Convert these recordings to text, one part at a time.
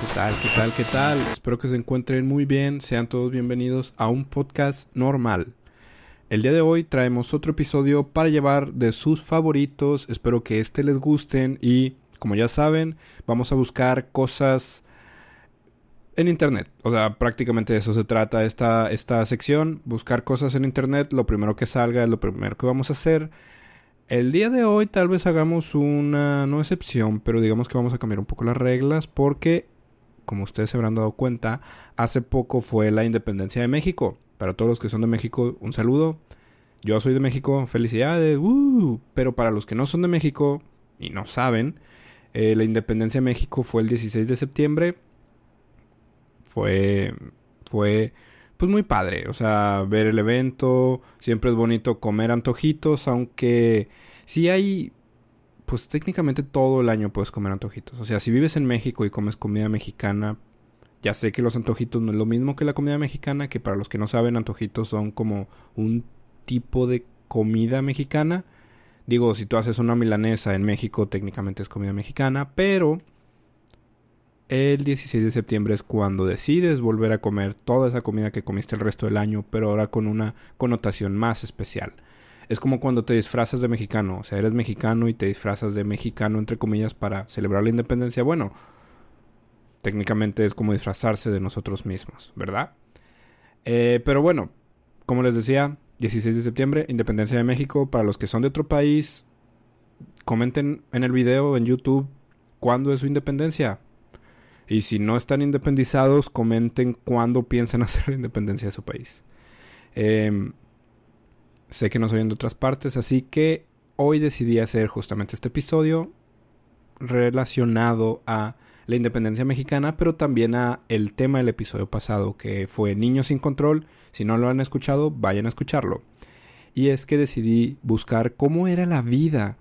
¿Qué tal? ¿Qué tal? ¿Qué tal? Espero que se encuentren muy bien. Sean todos bienvenidos a un podcast normal. El día de hoy traemos otro episodio para llevar de sus favoritos. Espero que este les gusten y, como ya saben, vamos a buscar cosas en internet. O sea, prácticamente de eso se trata esta, esta sección. Buscar cosas en internet. Lo primero que salga es lo primero que vamos a hacer. El día de hoy tal vez hagamos una, no excepción, pero digamos que vamos a cambiar un poco las reglas porque, como ustedes se habrán dado cuenta, hace poco fue la independencia de México. Para todos los que son de México, un saludo. Yo soy de México, felicidades. ¡uh! Pero para los que no son de México y no saben, eh, la independencia de México fue el 16 de septiembre. Fue, fue pues muy padre. O sea, ver el evento, siempre es bonito comer antojitos, aunque si hay, pues técnicamente todo el año puedes comer antojitos. O sea, si vives en México y comes comida mexicana, ya sé que los antojitos no es lo mismo que la comida mexicana, que para los que no saben, antojitos son como un tipo de comida mexicana. Digo, si tú haces una milanesa en México, técnicamente es comida mexicana, pero el 16 de septiembre es cuando decides volver a comer toda esa comida que comiste el resto del año, pero ahora con una connotación más especial. Es como cuando te disfrazas de mexicano, o sea, eres mexicano y te disfrazas de mexicano, entre comillas, para celebrar la independencia. Bueno, técnicamente es como disfrazarse de nosotros mismos, ¿verdad? Eh, pero bueno, como les decía, 16 de septiembre, independencia de México. Para los que son de otro país, comenten en el video en YouTube cuándo es su independencia y si no están independizados, comenten cuándo piensan hacer la independencia de su país. Em, sé que nos oyen de otras partes, así que hoy decidí hacer justamente este episodio relacionado a la independencia mexicana, pero también a el tema del episodio pasado, que fue Niños sin control. Si no lo han escuchado, vayan a escucharlo. Y es que decidí buscar cómo era la vida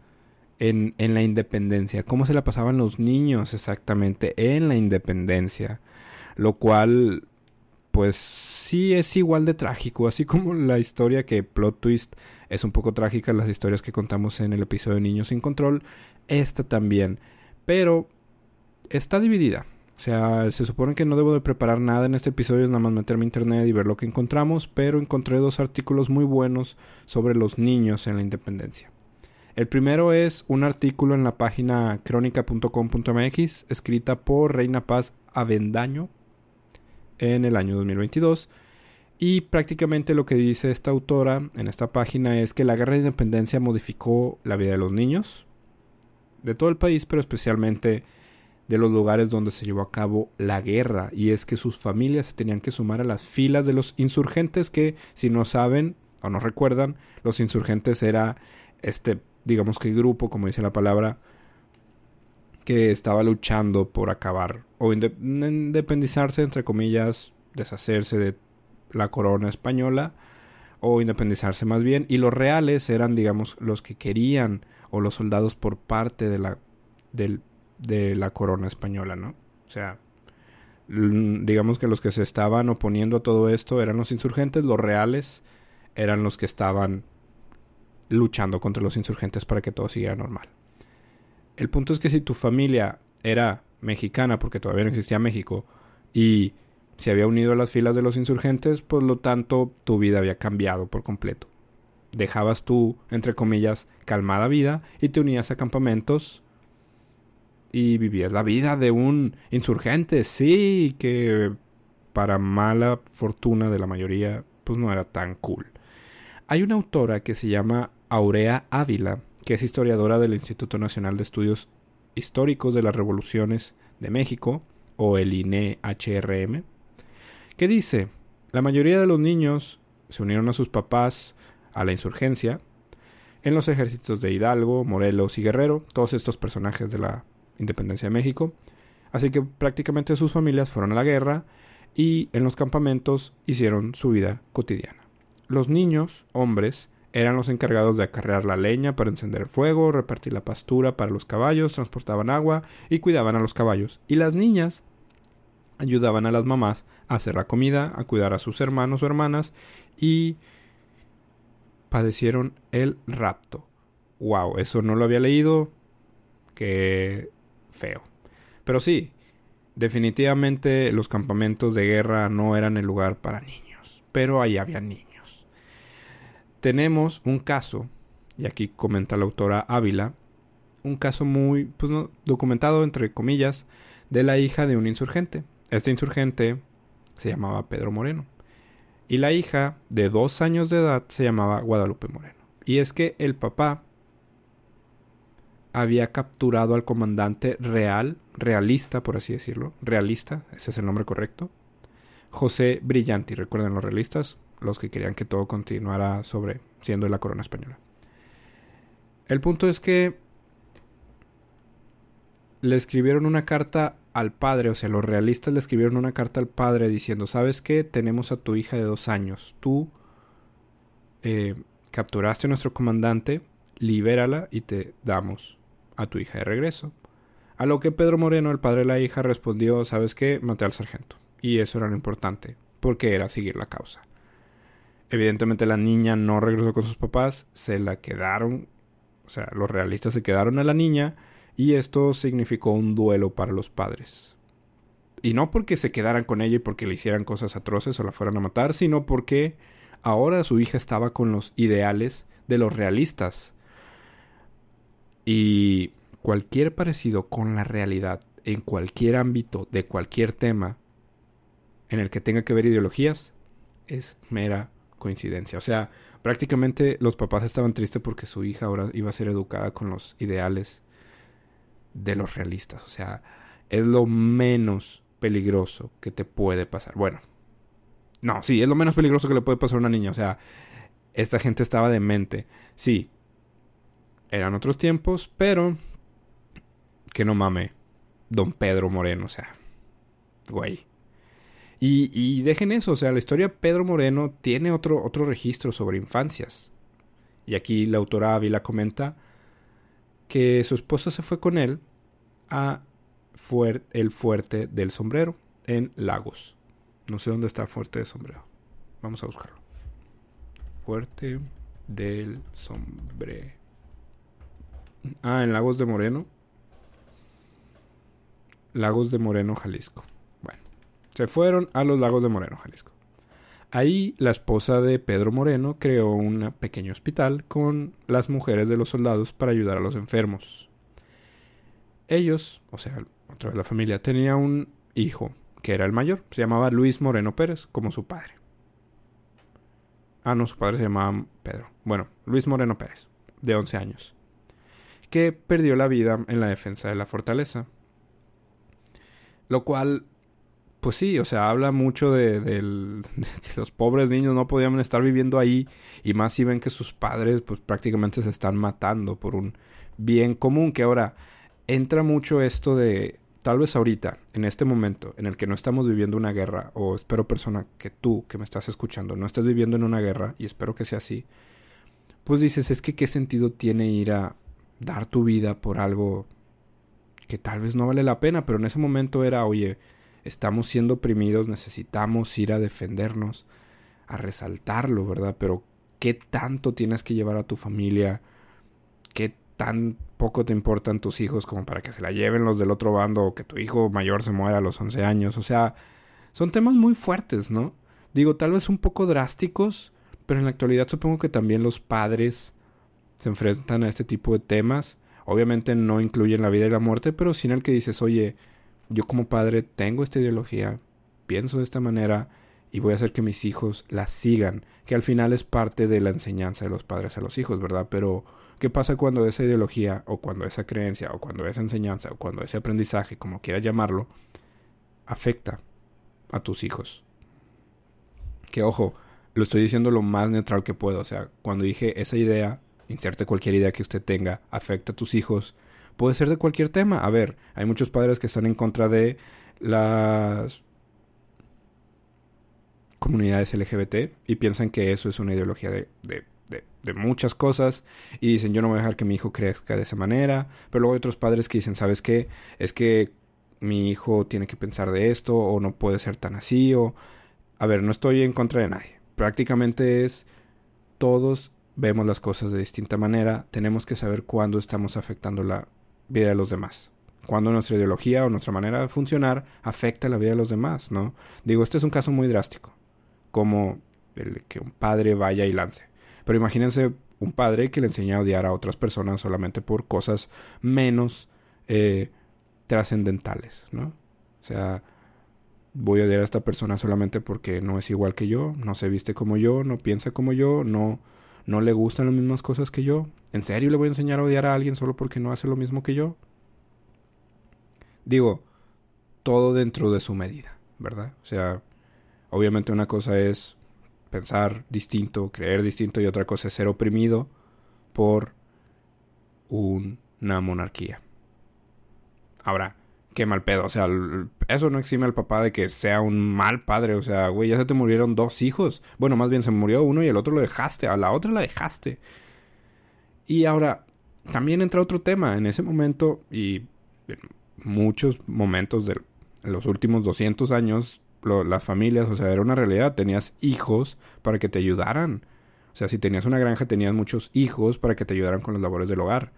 en, en, la independencia, cómo se la pasaban los niños exactamente en la independencia, lo cual pues sí es igual de trágico, así como la historia que plot twist es un poco trágica, las historias que contamos en el episodio de Niños sin Control, esta también, pero está dividida. O sea, se supone que no debo de preparar nada en este episodio, es nada más meterme a internet y ver lo que encontramos, pero encontré dos artículos muy buenos sobre los niños en la independencia. El primero es un artículo en la página crónica.com.mx escrita por Reina Paz Avendaño en el año 2022. Y prácticamente lo que dice esta autora en esta página es que la guerra de independencia modificó la vida de los niños de todo el país, pero especialmente de los lugares donde se llevó a cabo la guerra. Y es que sus familias se tenían que sumar a las filas de los insurgentes que, si no saben o no recuerdan, los insurgentes era este digamos que grupo, como dice la palabra, que estaba luchando por acabar o independizarse, entre comillas, deshacerse de la corona española o independizarse más bien. Y los reales eran, digamos, los que querían o los soldados por parte de la, de la corona española, ¿no? O sea, digamos que los que se estaban oponiendo a todo esto eran los insurgentes, los reales eran los que estaban luchando contra los insurgentes para que todo siguiera normal. El punto es que si tu familia era mexicana, porque todavía no existía México, y se había unido a las filas de los insurgentes, por lo tanto tu vida había cambiado por completo. Dejabas tu, entre comillas, calmada vida y te unías a campamentos y vivías la vida de un insurgente, sí, que para mala fortuna de la mayoría, pues no era tan cool. Hay una autora que se llama Aurea Ávila, que es historiadora del Instituto Nacional de Estudios Históricos de las Revoluciones de México, o el INE-HRM, que dice, la mayoría de los niños se unieron a sus papás a la insurgencia en los ejércitos de Hidalgo, Morelos y Guerrero, todos estos personajes de la independencia de México, así que prácticamente sus familias fueron a la guerra y en los campamentos hicieron su vida cotidiana. Los niños, hombres, eran los encargados de acarrear la leña para encender el fuego, repartir la pastura para los caballos, transportaban agua y cuidaban a los caballos. Y las niñas ayudaban a las mamás a hacer la comida, a cuidar a sus hermanos o hermanas y padecieron el rapto. Wow, eso no lo había leído. Qué feo. Pero sí, definitivamente los campamentos de guerra no eran el lugar para niños, pero ahí había niños. Tenemos un caso, y aquí comenta la autora Ávila, un caso muy pues, documentado, entre comillas, de la hija de un insurgente. Este insurgente se llamaba Pedro Moreno. Y la hija, de dos años de edad, se llamaba Guadalupe Moreno. Y es que el papá había capturado al comandante real, realista, por así decirlo, realista, ese es el nombre correcto, José Brillanti, recuerden los realistas, los que querían que todo continuara sobre siendo la corona española. El punto es que le escribieron una carta al padre, o sea, los realistas le escribieron una carta al padre diciendo, ¿sabes qué? Tenemos a tu hija de dos años. Tú eh, capturaste a nuestro comandante, libérala y te damos a tu hija de regreso. A lo que Pedro Moreno, el padre de la hija, respondió, ¿sabes qué? Maté al sargento. Y eso era lo importante, porque era seguir la causa. Evidentemente la niña no regresó con sus papás, se la quedaron, o sea, los realistas se quedaron a la niña y esto significó un duelo para los padres. Y no porque se quedaran con ella y porque le hicieran cosas atroces o la fueran a matar, sino porque ahora su hija estaba con los ideales de los realistas. Y cualquier parecido con la realidad en cualquier ámbito de cualquier tema en el que tenga que ver ideologías es mera coincidencia. O sea, prácticamente los papás estaban tristes porque su hija ahora iba a ser educada con los ideales de los realistas. O sea, es lo menos peligroso que te puede pasar. Bueno, no, sí, es lo menos peligroso que le puede pasar a una niña. O sea, esta gente estaba demente. Sí, eran otros tiempos, pero que no mame. Don Pedro Moreno, o sea, güey. Y, dejen eso, o sea, la historia Pedro Moreno tiene otro, otro registro sobre infancias. Y aquí la autora Ávila comenta que su esposa se fue con él a el fuerte del sombrero en Lagos. No sé dónde está fuerte del sombrero. Vamos a buscarlo. Fuerte del sombrero. Ah, en Lagos de Moreno. Lagos de Moreno, Jalisco. Se fueron a los Lagos de Moreno, Jalisco. Ahí la esposa de Pedro Moreno creó un pequeño hospital con las mujeres de los soldados para ayudar a los enfermos. Ellos, o sea, otra vez la familia, tenía un hijo que era el mayor, se llamaba Luis Moreno Pérez, como su padre. Ah, no, su padre se llamaba Pedro. Bueno, Luis Moreno Pérez, de 11 años, que perdió la vida en la defensa de la fortaleza. Lo cual pues sí, o sea, habla mucho de, que los pobres niños no podían estar viviendo ahí y más si ven que sus padres pues prácticamente se están matando por un bien común que ahora entra mucho esto de tal vez ahorita, en este momento en el que no estamos viviendo una guerra o espero persona que tú que me estás escuchando no estés viviendo en una guerra y espero que sea así, pues dices, es que qué sentido tiene ir a dar tu vida por algo que tal vez no vale la pena, pero en ese momento era, oye, estamos siendo oprimidos, necesitamos ir a defendernos, a resaltarlo, ¿verdad? Pero ¿qué tanto tienes que llevar a tu familia? ¿Qué tan poco te importan tus hijos como para que se la lleven los del otro bando o que tu hijo mayor se muera a los 11 años? O sea, son temas muy fuertes, ¿no? Digo, tal vez un poco drásticos, pero en la actualidad supongo que también los padres se enfrentan a este tipo de temas. Obviamente no incluyen la vida y la muerte, pero sí en el que dices, oye, yo como padre tengo esta ideología, pienso de esta manera y voy a hacer que mis hijos la sigan, que al final es parte de la enseñanza de los padres a los hijos, ¿verdad? Pero, ¿qué pasa cuando esa ideología, o cuando esa creencia, o cuando esa enseñanza, o cuando ese aprendizaje, como quieras llamarlo, afecta a tus hijos? Que ojo, lo estoy diciendo lo más neutral que puedo, o sea, cuando dije esa idea, inserte cualquier idea que usted tenga, afecta a tus hijos, puede ser de cualquier tema. A ver, hay muchos padres que están en contra de las comunidades LGBT y piensan que eso es una ideología de, muchas cosas y dicen yo no voy a dejar que mi hijo crezca de esa manera, pero luego hay otros padres que dicen, ¿sabes qué? Es que mi hijo tiene que pensar de esto o no puede ser tan así o... A ver, no estoy en contra de nadie. Prácticamente es todos vemos las cosas de distinta manera, tenemos que saber cuándo estamos afectando la vida de los demás. cuando nuestra ideología o nuestra manera de funcionar afecta la vida de los demás, ¿no? Digo, este es un caso muy drástico, como el que un padre vaya y lance. Pero imagínense un padre que le enseña a odiar a otras personas solamente por cosas menos eh, trascendentales, ¿no? O sea, voy a odiar a esta persona solamente porque no es igual que yo, no se viste como yo, no piensa como yo, no, no le gustan las mismas cosas que yo. ¿En serio le voy a enseñar a odiar a alguien solo porque no hace lo mismo que yo? Digo, todo dentro de su medida, ¿verdad? O sea, obviamente una cosa es pensar distinto, creer distinto y otra cosa es ser oprimido por una monarquía. Ahora, qué mal pedo. O sea, eso no exime al papá de que sea un mal padre. O sea, güey, ya se te murieron dos hijos. Bueno, más bien se murió uno y el otro lo dejaste. A la otra la dejaste. Y ahora, también entra otro tema. En ese momento y en muchos momentos de los últimos 200 años, las familias, o sea, era una realidad. Tenías hijos para que te ayudaran. O sea, si tenías una granja, tenías muchos hijos para que te ayudaran con las labores del hogar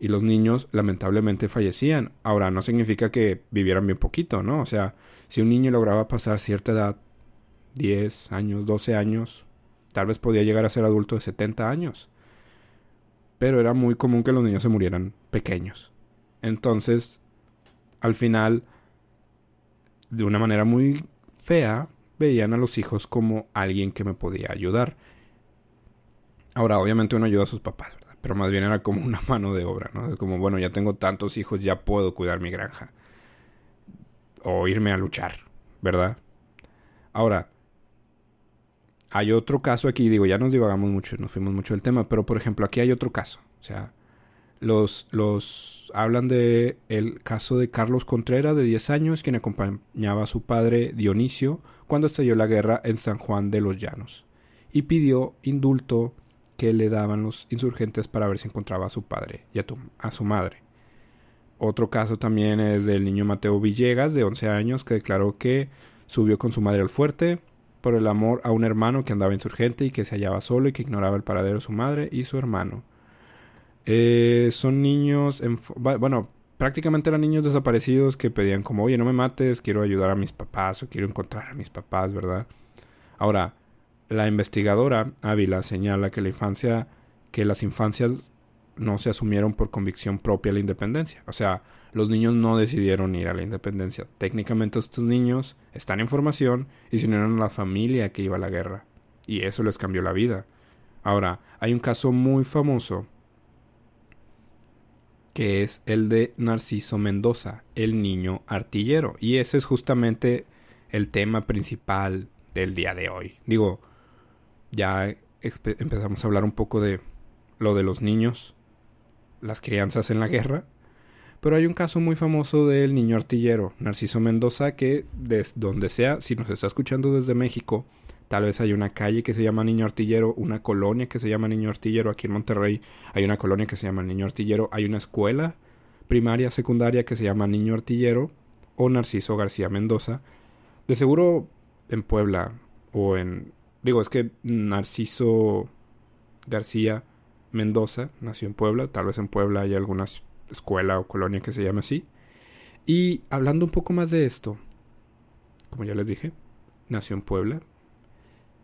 y los niños lamentablemente fallecían. Ahora, no significa que vivieran bien poquito, ¿no? O sea, si un niño lograba pasar cierta edad, 10 años, 12 años, tal vez podía llegar a ser adulto de 70 años. Pero era muy común que los niños se murieran pequeños. Entonces, al final, de una manera muy fea, veían a los hijos como alguien que me podía ayudar. Ahora, obviamente uno ayuda a sus papás, pero más bien era como una mano de obra, ¿no? Como, bueno, ya tengo tantos hijos, ya puedo cuidar mi granja. O irme a luchar, ¿verdad? Ahora, hay otro caso aquí, digo, ya nos divagamos mucho, nos fuimos mucho del tema, pero por ejemplo, aquí hay otro caso. O sea, los, los hablan de el caso de Carlos Contreras, de 10 años, quien acompañaba a su padre Dionisio cuando estalló la guerra en San Juan de los Llanos, y pidió indulto que le daban los insurgentes para ver si encontraba a su padre y a, su madre. Otro caso también es del niño Mateo Villegas, de 11 años, que declaró que subió con su madre al fuerte por el amor a un hermano que andaba insurgente y que se hallaba solo y que ignoraba el paradero de su madre y su hermano. Eh, son niños, bueno, prácticamente eran niños desaparecidos que pedían como, oye, no me mates, quiero ayudar a mis papás o quiero encontrar a mis papás, ¿verdad? Ahora, la investigadora Ávila señala que la infancia, que las infancias no se asumieron por convicción propia a la independencia. O sea, los niños no decidieron ir a la independencia. Técnicamente estos niños están en formación y se unieron a la familia que iba a la guerra. Y eso les cambió la vida. Ahora, hay un caso muy famoso que es el de Narciso Mendoza, el niño artillero. Y ese es justamente el tema principal del día de hoy. Digo, ya empezamos a hablar un poco de lo de los niños, las crianzas en la guerra. Pero hay un caso muy famoso del niño artillero, Narciso Mendoza, que desde donde sea, si nos está escuchando desde México, tal vez hay una calle que se llama Niño Artillero, una colonia que se llama Niño Artillero, aquí en Monterrey hay una colonia que se llama Niño Artillero, hay una escuela primaria, secundaria que se llama Niño Artillero o Narciso García Mendoza. De seguro en Puebla o en Digo, es que Narciso García Mendoza nació en Puebla. Tal vez en Puebla hay alguna escuela o colonia que se llame así. Y hablando un poco más de esto, como ya les dije, nació en Puebla.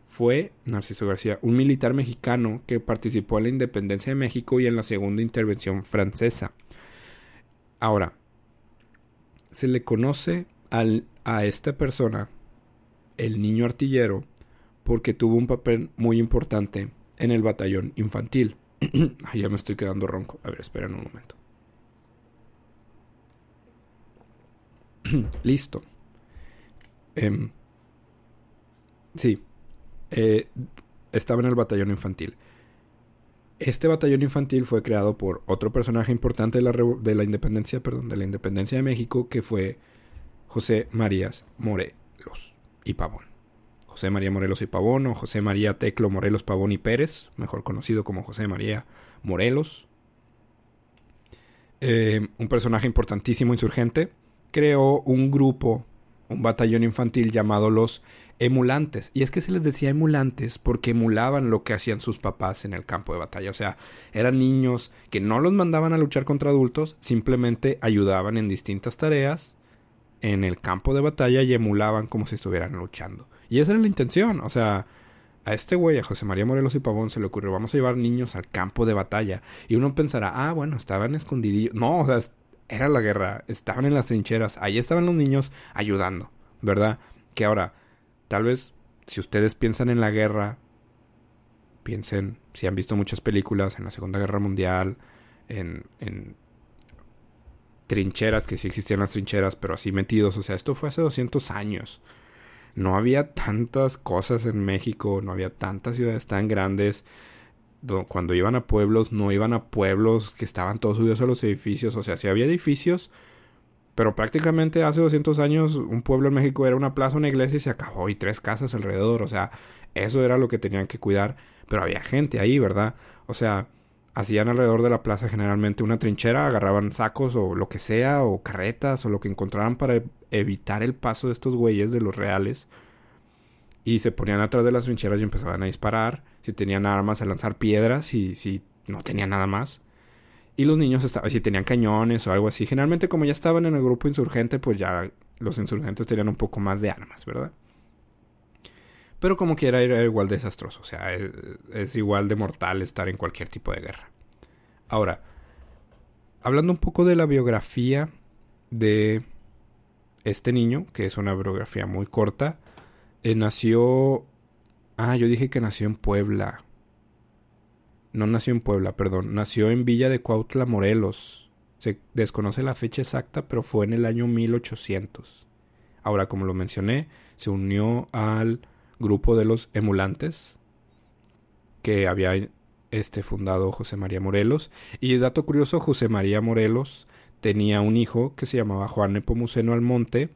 Fue Narciso García, un militar mexicano que participó en la independencia de México y en la segunda intervención francesa. Ahora, se le conoce al, a esta persona, el niño artillero, porque tuvo un papel muy importante en el batallón infantil. ya me estoy quedando ronco. A ver, esperen un momento. Listo. Em, sí. Eh, estaba en el batallón infantil. Este batallón infantil fue creado por otro personaje importante de la, de la independencia, perdón, de la independencia de México, que fue José Marías Morelos y Pavón. José María Morelos y Pavón o José María Teclo Morelos Pavón y Pérez, mejor conocido como José María Morelos. Eh, un personaje importantísimo insurgente, creó un grupo, un batallón infantil llamado los emulantes. Y es que se les decía emulantes porque emulaban lo que hacían sus papás en el campo de batalla. O sea, eran niños que no los mandaban a luchar contra adultos, simplemente ayudaban en distintas tareas en el campo de batalla y emulaban como si estuvieran luchando. Y esa era la intención. O sea, a este güey, a José María Morelos y Pavón, se le ocurrió, vamos a llevar niños al campo de batalla. Y uno pensará, ah, bueno, estaban escondidillos. No, o sea, era la guerra, estaban en las trincheras, ahí estaban los niños ayudando, ¿verdad? Que ahora, tal vez, si ustedes piensan en la guerra, piensen, si han visto muchas películas en la Segunda Guerra Mundial, en, en trincheras, que sí existían las trincheras, pero así metidos, o sea, esto fue hace 200 años no había tantas cosas en México, no había tantas ciudades tan grandes. Cuando iban a pueblos, no iban a pueblos que estaban todos subidos a los edificios. O sea, sí había edificios, pero prácticamente hace 200 años un pueblo en México era una plaza, una iglesia y se acabó. Y tres casas alrededor. O sea, eso era lo que tenían que cuidar. Pero había gente ahí, ¿verdad? O sea, hacían alrededor de la plaza generalmente una trinchera, agarraban sacos o lo que sea, o carretas o lo que encontraran para evitar el paso de estos güeyes de los reales. Y se ponían atrás de las trincheras y empezaban a disparar. Si tenían armas, a lanzar piedras y si no tenían nada más. Y los niños estaban, si tenían cañones o algo así. Generalmente como ya estaban en el grupo insurgente, pues ya los insurgentes tenían un poco más de armas, ¿verdad? Pero como quiera era igual desastroso. O sea, es, igual de mortal estar en cualquier tipo de guerra. Ahora, hablando un poco de la biografía de este niño, que es una biografía muy corta, eh, nació... Ah, yo dije que nació en Puebla. No nació en Puebla, perdón. Nació en Villa de Cuautla, Morelos. Se desconoce la fecha exacta, pero fue en el año 1800. Ahora, como lo mencioné, se unió al grupo de los emulantes que había este fundado José María Morelos. Y dato curioso, José María Morelos tenía un hijo que se llamaba Juan Nepomuceno Almonte,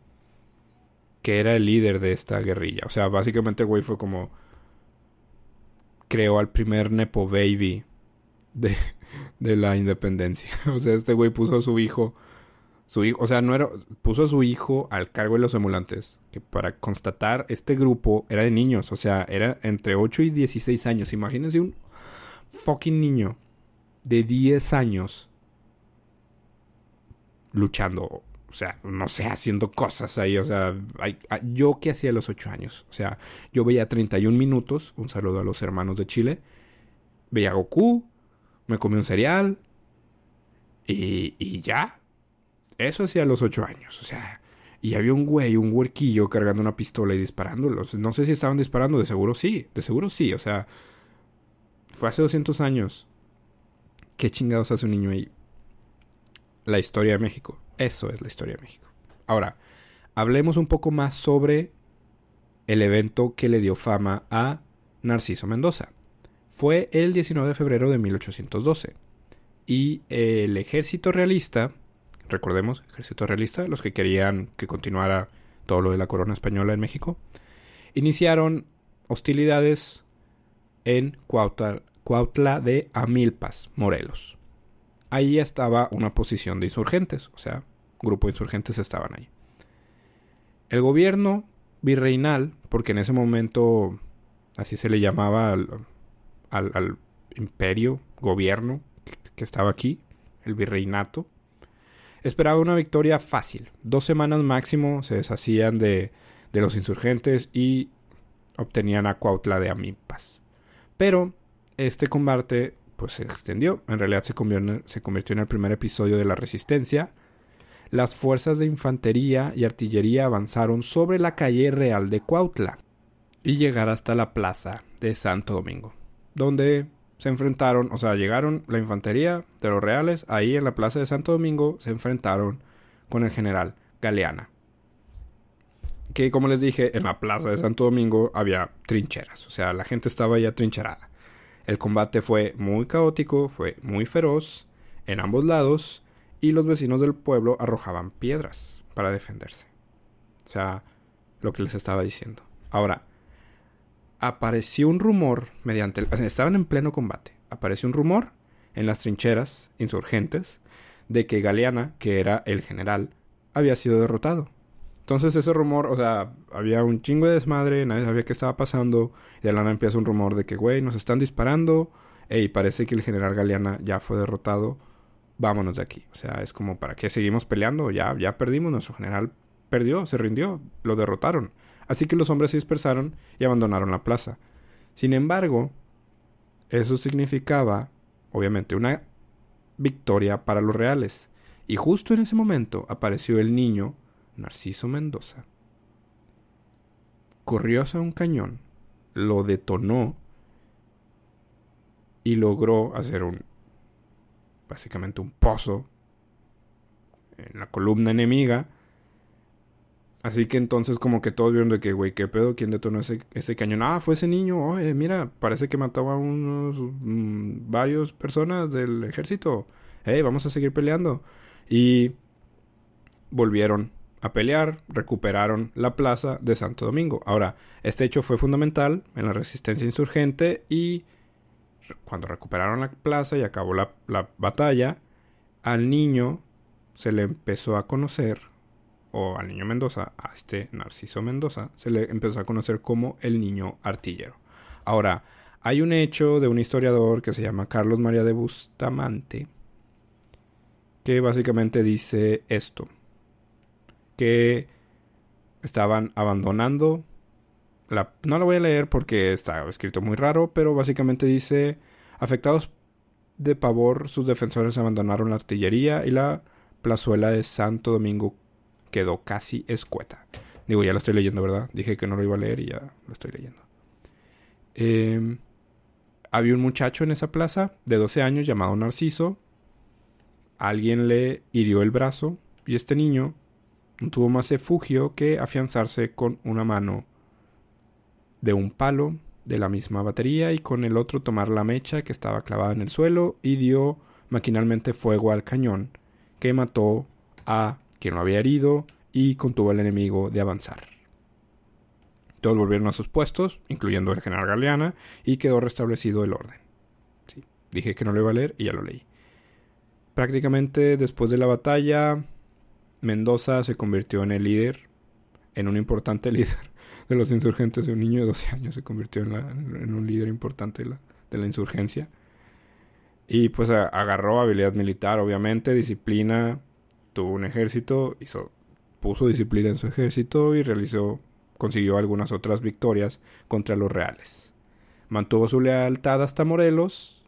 que era el líder de esta guerrilla. O sea, básicamente güey fue como creó al primer Nepo Baby de, de la independencia. O sea, este güey puso a su hijo su hijo, o sea, no era, puso a su hijo al cargo de los emulantes, que para constatar, este grupo era de niños, o sea, era entre 8 y 16 años. Imagínense un fucking niño de 10 años luchando, o sea, no sé, haciendo cosas ahí, o sea, yo que hacía a los 8 años, o sea, yo veía 31 minutos, un saludo a los hermanos de Chile, veía Goku, me comí un cereal y, y ya, eso hacía a los ocho años, o sea, y había un güey, un huerquillo cargando una pistola y disparándolos. No sé si estaban disparando, de seguro sí, de seguro sí, o sea, fue hace 200 años. ¿Qué chingados hace un niño ahí? La historia de México. Eso es la historia de México. Ahora, hablemos un poco más sobre el evento que le dio fama a Narciso Mendoza. Fue el 19 de febrero de 1812 y el ejército realista recordemos, ejército realista, los que querían que continuara todo lo de la corona española en México, iniciaron hostilidades en Cuautla, de Amilpas, Morelos. Ahí estaba una posición de insurgentes, o sea, grupo de insurgentes estaban ahí. El gobierno virreinal, porque en ese momento así se le llamaba al, al imperio, gobierno que estaba aquí, el virreinato, esperaba una victoria fácil. Dos semanas máximo se deshacían de, de los insurgentes y obtenían a Cuautla de Amimpas. Pero este combate pues se extendió. En realidad se convirtió, se convirtió en el primer episodio de la resistencia. Las fuerzas de infantería y artillería avanzaron sobre la calle real de Cuautla y llegaron hasta la plaza de Santo Domingo, donde se enfrentaron, o sea, llegaron la infantería de los reales, ahí en la plaza de Santo Domingo se enfrentaron con el general Galeana. Que como les dije, en la plaza de Santo Domingo había trincheras, o sea, la gente estaba ya trincherada. El combate fue muy caótico, fue muy feroz en ambos lados y los vecinos del pueblo arrojaban piedras para defenderse. O sea, lo que les estaba diciendo. Ahora, apareció un rumor mediante... estaban en pleno combate. Apareció un rumor en las trincheras insurgentes de que Galeana, que era el general, había sido derrotado. Entonces ese rumor, o sea, había un chingo de desmadre, nadie sabía qué estaba pasando. Y de empieza un rumor de que, güey, nos están disparando. Ey, parece que el general Galeana ya fue derrotado. Vámonos de aquí. O sea, es como, ¿para qué seguimos peleando? Ya, ya perdimos. Nuestro general perdió, se rindió, lo derrotaron. Así que los hombres se dispersaron y abandonaron la plaza. Sin embargo, eso significaba, obviamente, una victoria para los reales. Y justo en ese momento apareció el niño Narciso Mendoza. Corrió hacia un cañón, lo detonó y logró hacer un básicamente un pozo en la columna enemiga Así que entonces como que todos vieron de que, güey, ¿qué pedo? ¿Quién detonó ese, ese cañón? Ah, fue ese niño. Oye, mira, parece que mataba a unos... Mm, varios personas del ejército. Hey, vamos a seguir peleando. Y volvieron a pelear, recuperaron la plaza de Santo Domingo. Ahora, este hecho fue fundamental en la resistencia insurgente y cuando recuperaron la plaza y acabó la, la batalla, al niño se le empezó a conocer o al niño Mendoza, a este Narciso Mendoza, se le empezó a conocer como el niño artillero. Ahora, hay un hecho de un historiador que se llama Carlos María de Bustamante, que básicamente dice esto, que estaban abandonando la, no lo voy a leer porque está escrito muy raro, pero básicamente dice, afectados de pavor, sus defensores abandonaron la artillería y la plazuela de Santo Domingo quedó casi escueta. Digo, ya lo estoy leyendo, ¿verdad? Dije que no lo iba a leer y ya lo estoy leyendo. Em, había un muchacho en esa plaza de 12 años llamado Narciso. Alguien le hirió el brazo y este niño no tuvo más refugio que afianzarse con una mano de un palo de la misma batería y con el otro tomar la mecha que estaba clavada en el suelo y dio maquinalmente fuego al cañón que mató a quien lo había herido y contuvo al enemigo de avanzar. Todos volvieron a sus puestos, incluyendo el general Galeana, y quedó restablecido el orden. Sí, dije que no lo iba a leer y ya lo leí. Prácticamente después de la batalla, Mendoza se convirtió en el líder, en un importante líder de los insurgentes. Un niño de 12 años se convirtió en, un líder importante de la, de la insurgencia. Y pues agarró habilidad militar, obviamente, disciplina, tuvo un ejército, puso disciplina en su ejército y realizó, consiguió algunas otras victorias contra los reales. Mantuvo su lealtad hasta Morelos,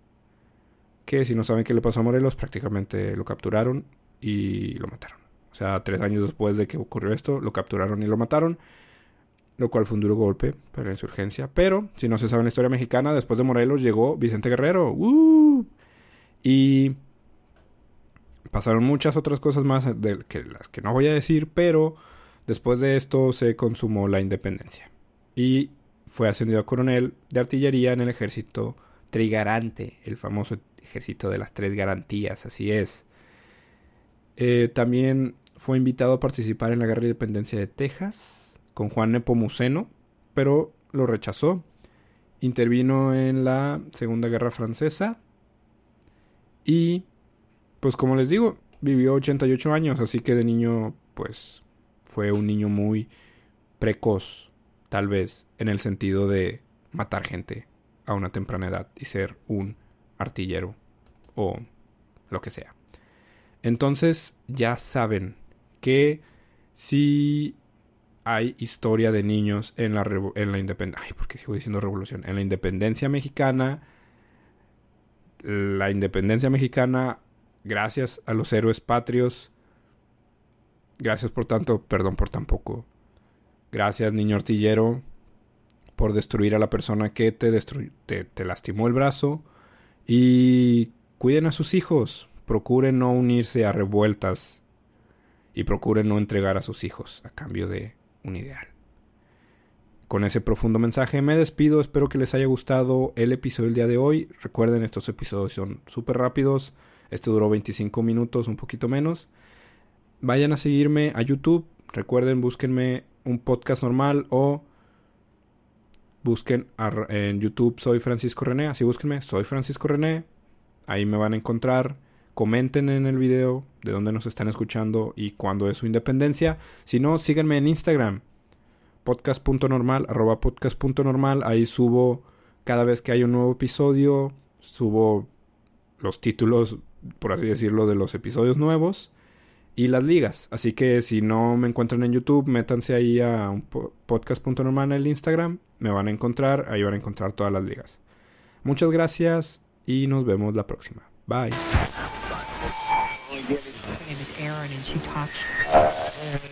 que si no saben qué le pasó a Morelos, prácticamente lo capturaron y lo mataron. O sea, tres años después de que ocurrió esto, lo capturaron y lo mataron. Lo cual fue un duro golpe para la insurgencia. Pero, si no se sabe en la historia mexicana, después de Morelos llegó Vicente Guerrero. Y pasaron muchas otras cosas más de que las que no voy a decir, pero después de esto se consumó la independencia. Y fue ascendido a coronel de artillería en el ejército trigarante, el famoso ejército de las tres garantías, así es. Eh, también fue invitado a participar en la guerra de independencia de Texas con Juan Nepomuceno, pero lo rechazó. Intervino en la Segunda Guerra Francesa y pues como les digo, vivió 88 años, así que de niño, pues fue un niño muy precoz, tal vez, en el sentido de matar gente a una temprana edad y ser un artillero o lo que sea. Entonces ya saben que si hay historia de niños en la, en la independencia, ay, porque sigo diciendo revolución, en la independencia mexicana, la independencia mexicana Gracias a los héroes patrios. Gracias por tanto, perdón por tan poco. Gracias, niño artillero, por destruir a la persona que te, te, te lastimó el brazo. Y cuiden a sus hijos. Procuren no unirse a revueltas. Y procuren no entregar a sus hijos a cambio de un ideal. Con ese profundo mensaje me despido. Espero que les haya gustado el episodio del día de hoy. Recuerden, estos episodios son súper rápidos. Este duró 25 minutos, un poquito menos. Vayan a seguirme a YouTube. Recuerden, búsquenme un podcast normal o busquen en YouTube Soy Francisco René. Así búsquenme, Soy Francisco René. Ahí me van a encontrar Comenten en el video de dónde nos están escuchando y cuándo es su independencia. Si no, síganme en Instagram. Podcast.normal, arroba podcast.normal. Ahí subo cada vez que hay un nuevo episodio. Subo los títulos, por así decirlo, de los episodios nuevos y las ligas. Así que si no me encuentran en YouTube, métanse ahí a podcast.normal en el Instagram. Me van a encontrar, ahí van a encontrar todas las ligas. Muchas gracias y nos vemos la próxima. Bye.